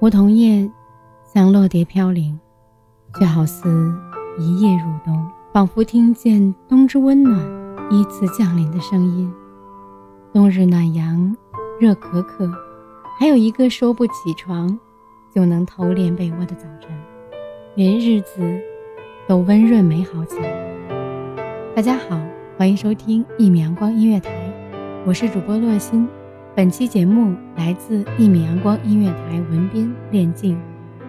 梧桐叶像落蝶飘零，却好似一夜入冬，仿佛听见冬之温暖依次降临的声音。冬日暖阳，热可可，还有一个说不起床就能偷恋被窝的早晨，连日子都温润美好起来。大家好，欢迎收听一米阳光音乐台，我是主播洛心。本期节目来自一米阳光音乐台文编练静。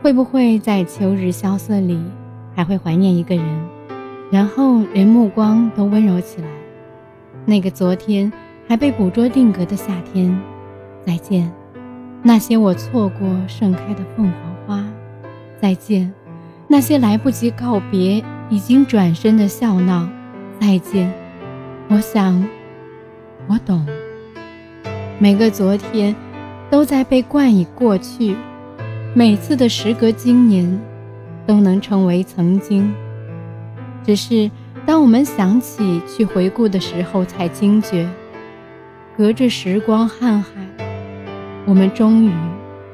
会不会在秋日萧瑟里，还会怀念一个人，然后连目光都温柔起来？那个昨天还被捕捉定格的夏天，再见。那些我错过盛开的凤凰花，再见。那些来不及告别已经转身的笑闹，再见。我想，我懂。每个昨天，都在被冠以过去；每次的时隔今年，都能成为曾经。只是当我们想起去回顾的时候，才惊觉，隔着时光瀚海，我们终于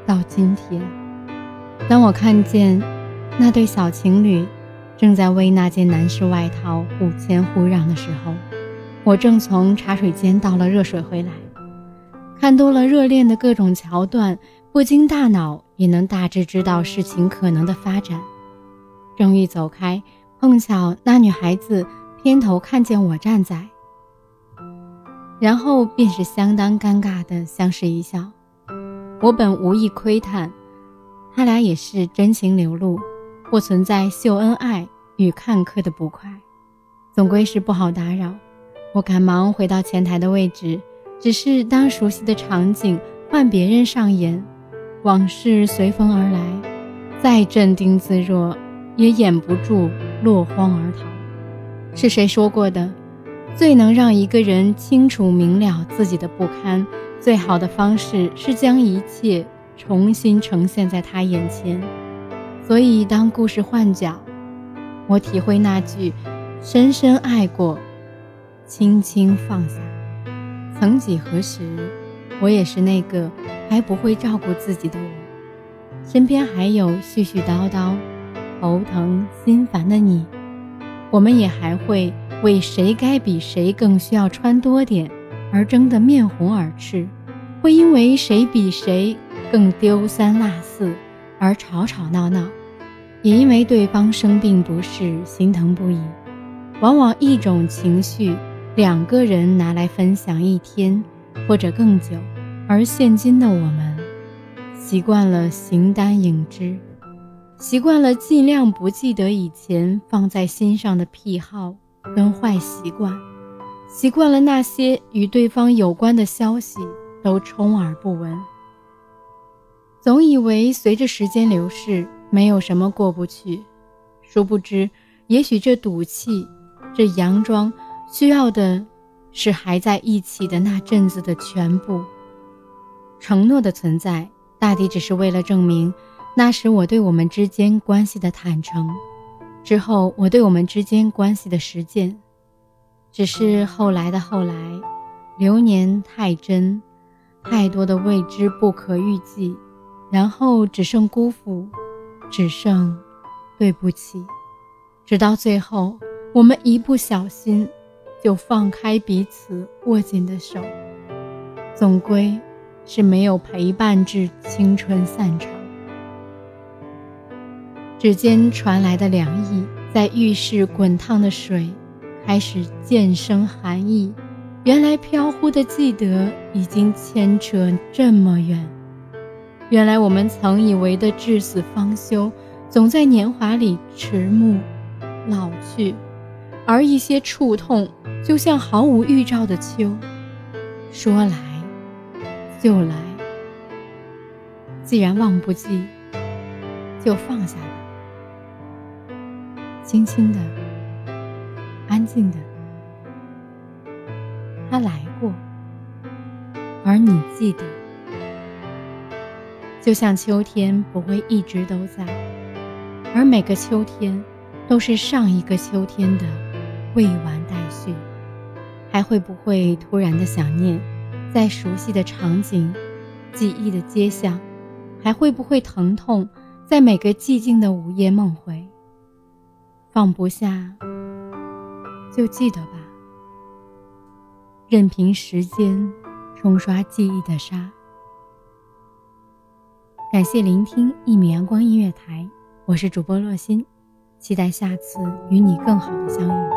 到今天。当我看见那对小情侣正在为那件男士外套互谦互让的时候，我正从茶水间倒了热水回来。看多了热恋的各种桥段，不经大脑也能大致知道事情可能的发展。正欲走开，碰巧那女孩子偏头看见我站在，然后便是相当尴尬的相视一笑。我本无意窥探，他俩也是真情流露，不存在秀恩爱与看客的不快，总归是不好打扰。我赶忙回到前台的位置。只是当熟悉的场景换别人上演，往事随风而来，再镇定自若，也掩不住落荒而逃。是谁说过的？最能让一个人清楚明了自己的不堪，最好的方式是将一切重新呈现在他眼前。所以，当故事换角，我体会那句“深深爱过，轻轻放下”。曾几何时，我也是那个还不会照顾自己的我，身边还有絮絮叨叨、头疼心烦的你，我们也还会为谁该比谁更需要穿多点而争得面红耳赤，会因为谁比谁更丢三落四而吵吵闹闹，也因为对方生病不适心疼不已。往往一种情绪。两个人拿来分享一天或者更久，而现今的我们，习惯了形单影只，习惯了尽量不记得以前放在心上的癖好跟坏习惯，习惯了那些与对方有关的消息都充耳不闻，总以为随着时间流逝，没有什么过不去，殊不知，也许这赌气，这佯装。需要的，是还在一起的那阵子的全部。承诺的存在，大抵只是为了证明，那时我对我们之间关系的坦诚，之后我对我们之间关系的实践。只是后来的后来，流年太真，太多的未知不可预计，然后只剩辜负，只剩对不起，直到最后，我们一不小心。就放开彼此握紧的手，总归是没有陪伴至青春散场。指尖传来的凉意，在浴室滚烫的水开始渐生寒意。原来飘忽的记得已经牵扯这么远。原来我们曾以为的至死方休，总在年华里迟暮、老去，而一些触痛，就像毫无预兆的秋，说来就来。既然忘不记，就放下吧，轻轻的，安静的。他来过，而你记得，就像秋天不会一直都在，而每个秋天都是上一个秋天的未完待续。还会不会突然的想念，在熟悉的场景、记忆的街巷？还会不会疼痛，在每个寂静的午夜梦回？放不下，就记得吧。任凭时间冲刷记忆的沙。感谢聆听一米阳光音乐台，我是主播洛心，期待下次与你更好的相遇。